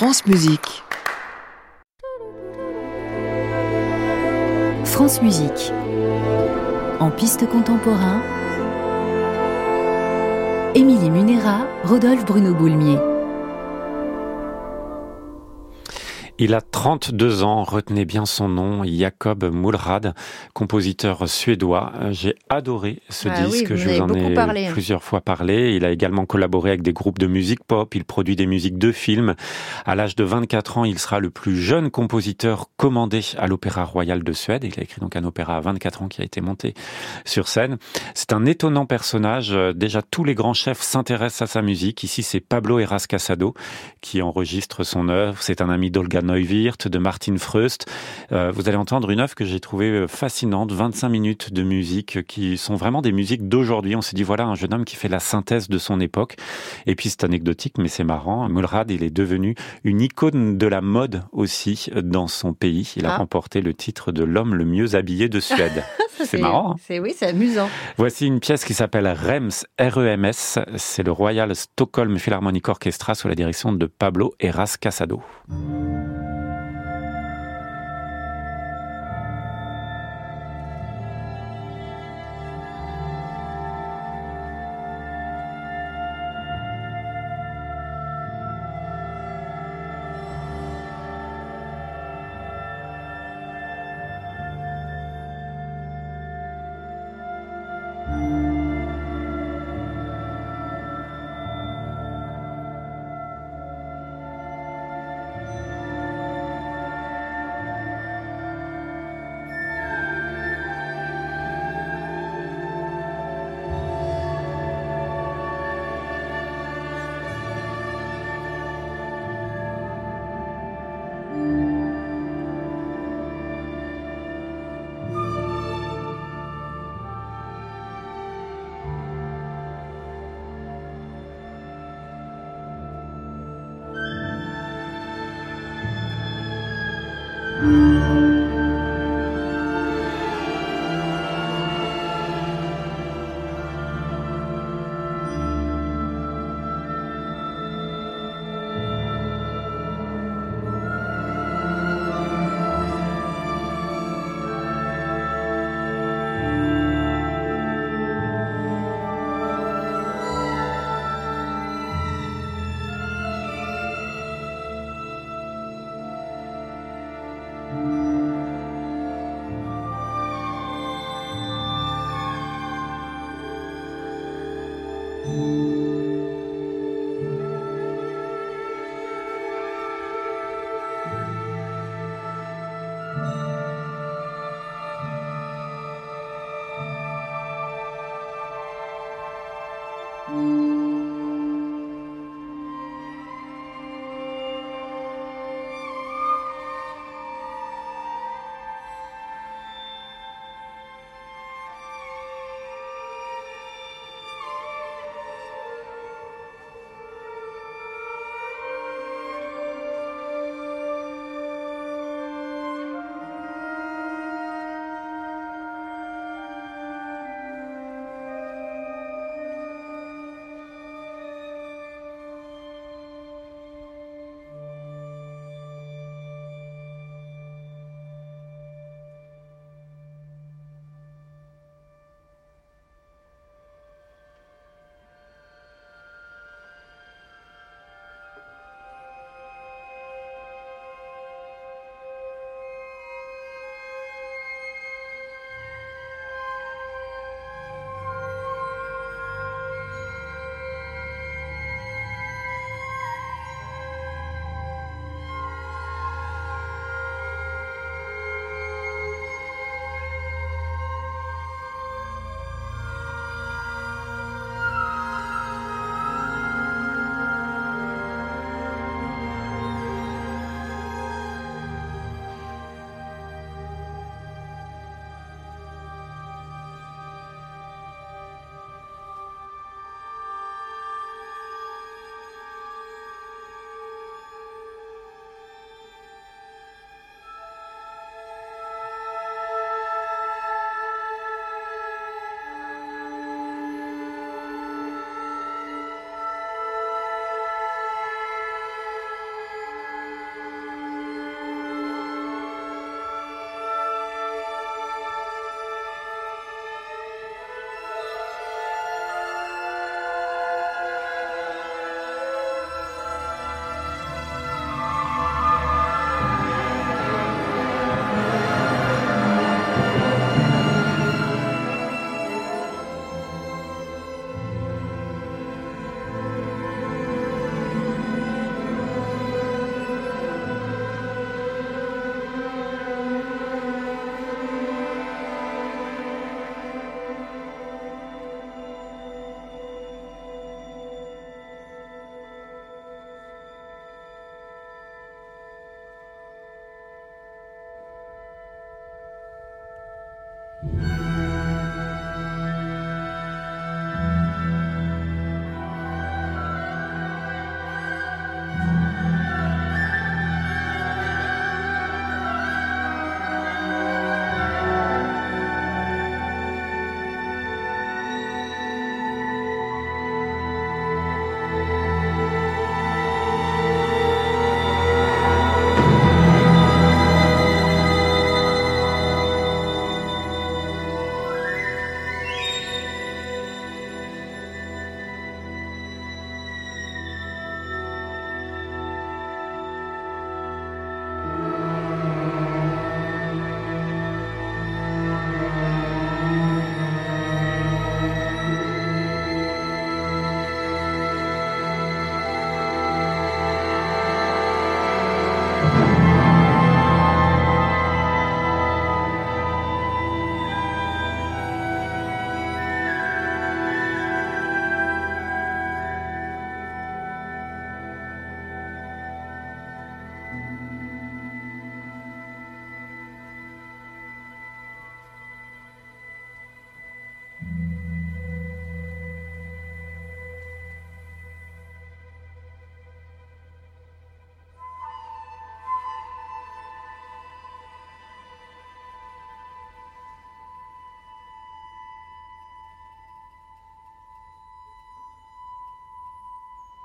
France Musique. France Musique. En piste contemporain, Émilie Munera, Rodolphe Bruno Boulmier. Il a 32 ans, retenez bien son nom, Jacob Mulrad, compositeur suédois. J'ai adoré ce Ah disque, je vous en ai parlé. plusieurs fois parlé. Il a également collaboré avec des groupes de musique pop, il produit des musiques de films. À l'âge de 24 ans, il sera le plus jeune compositeur commandé à l'Opéra Royal de Suède. Il a écrit donc un opéra à 24 ans qui a été monté sur scène. C'est un étonnant personnage. Euh, Déjà, tous les grands chefs s'intéressent à sa musique. Ici, c'est Pablo Eras Casado qui enregistre son œuvre. C'est un ami d'Olga Neuwirth, de Martin Freust. Euh, vous allez entendre une œuvre que j'ai trouvée euh, fascinante, 25 minutes de musique qui sont vraiment des musiques d'aujourd'hui. On s'est dit voilà un jeune homme qui fait la synthèse de son époque. Et puis c'est anecdotique, mais c'est marrant. Mulrad, il est devenu une icône de la mode aussi euh, dans son pays. Il a Ah. remporté le titre de l'homme le mieux habillé de Suède. C'est marrant. hein? C'est oui, c'est amusant. Voici une pièce qui s'appelle REMS, R-E-M-S. C'est le Royal Stockholm Philharmonic Orchestra sous la direction de Pablo Eras Casado.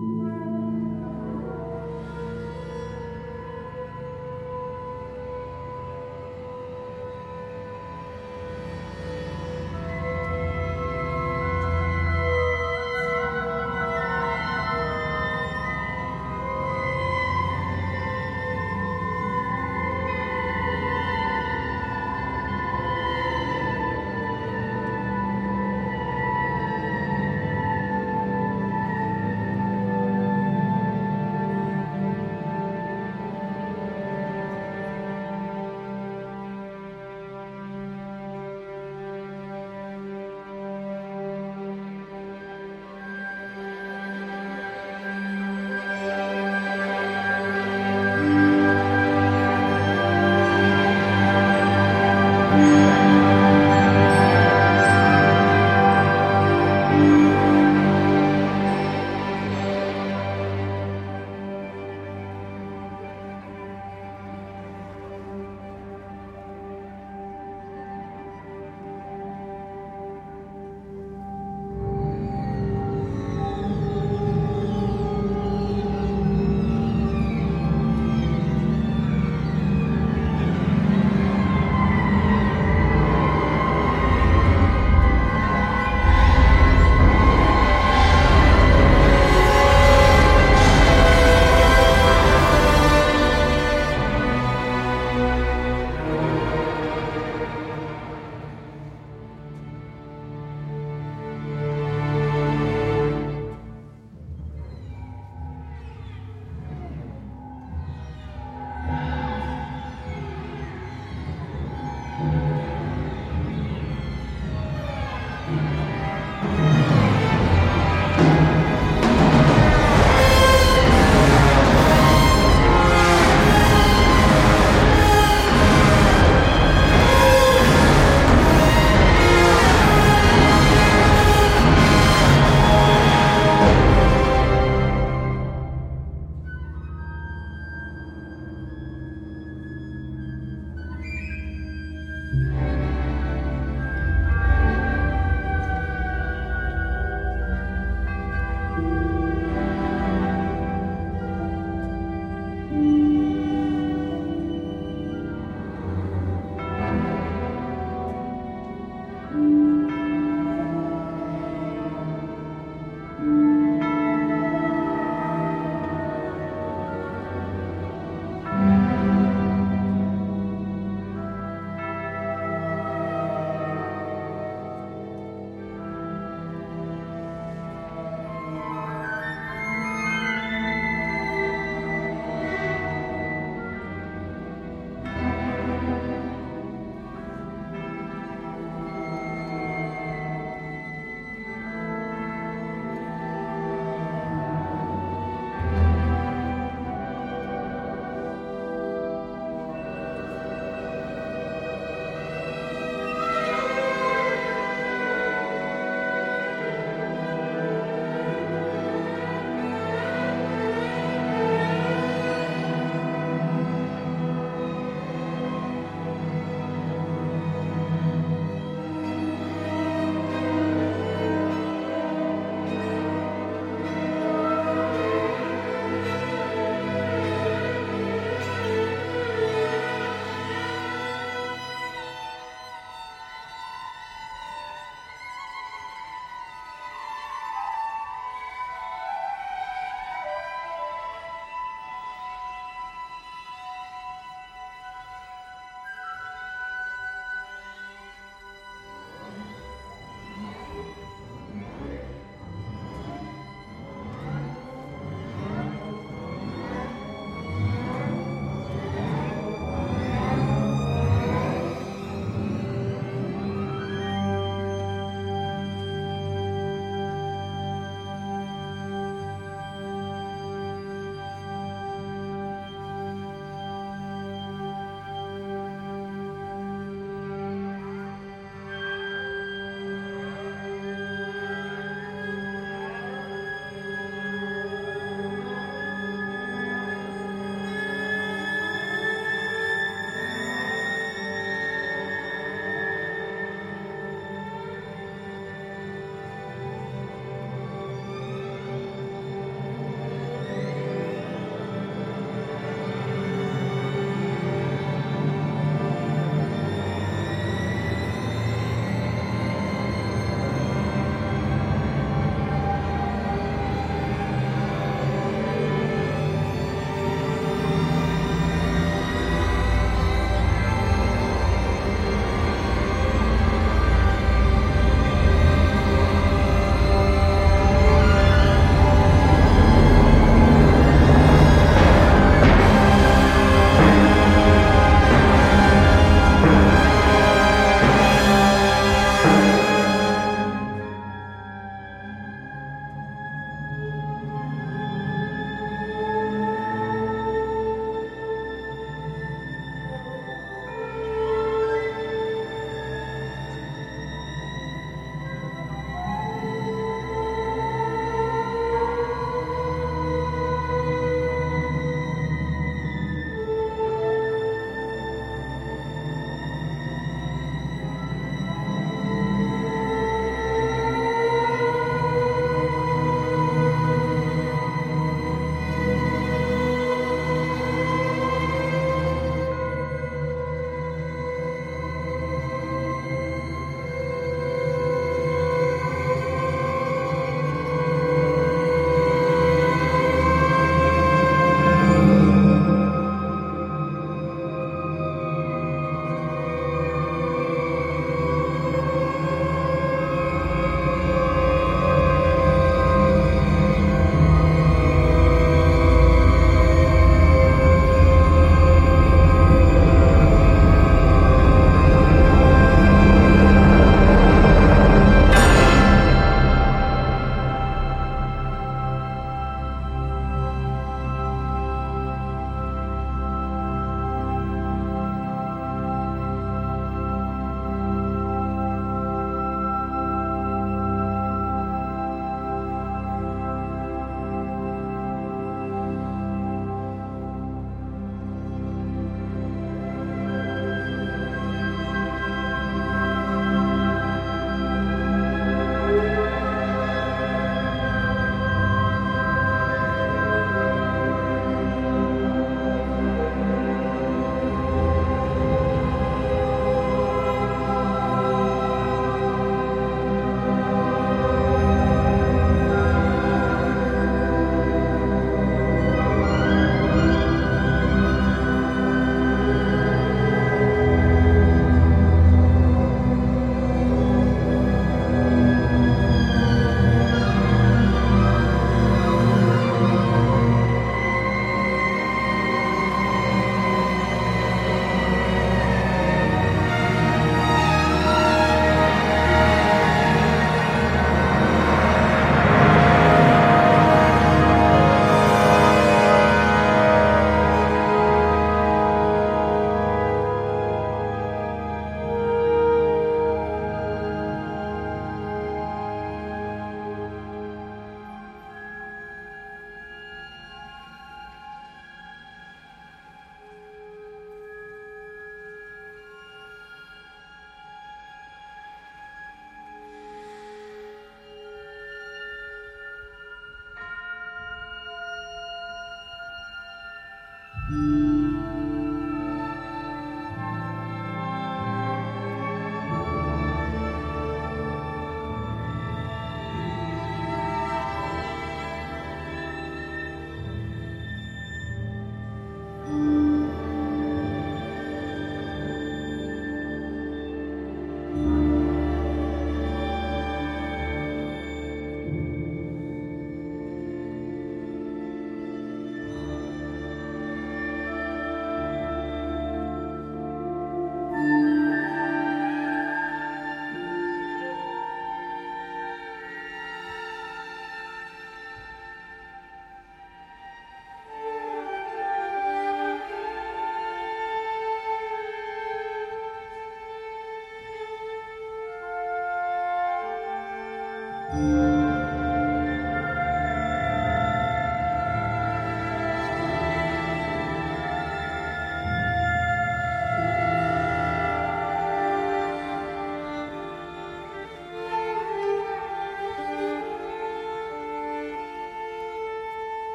Mm-hmm.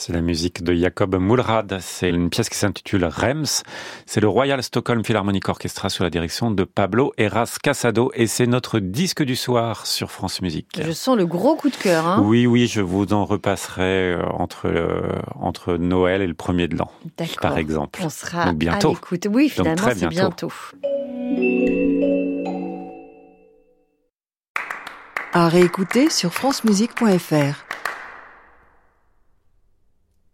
C'est la musique de Jacob Mulrad. C'est une pièce qui s'intitule Rems. C'est le Royal Stockholm Philharmonic Orchestra sous la direction de Pablo Eras Casado et c'est notre disque du soir sur France Musique. Je sens le gros coup de cœur. Hein oui, oui, je vous en repasserai euh, entre, euh, entre Noël et le premier de l'an, par exemple. On sera Donc bientôt. à l'écoute. Oui, finalement, c'est bientôt. À réécouter sur francemusique.fr.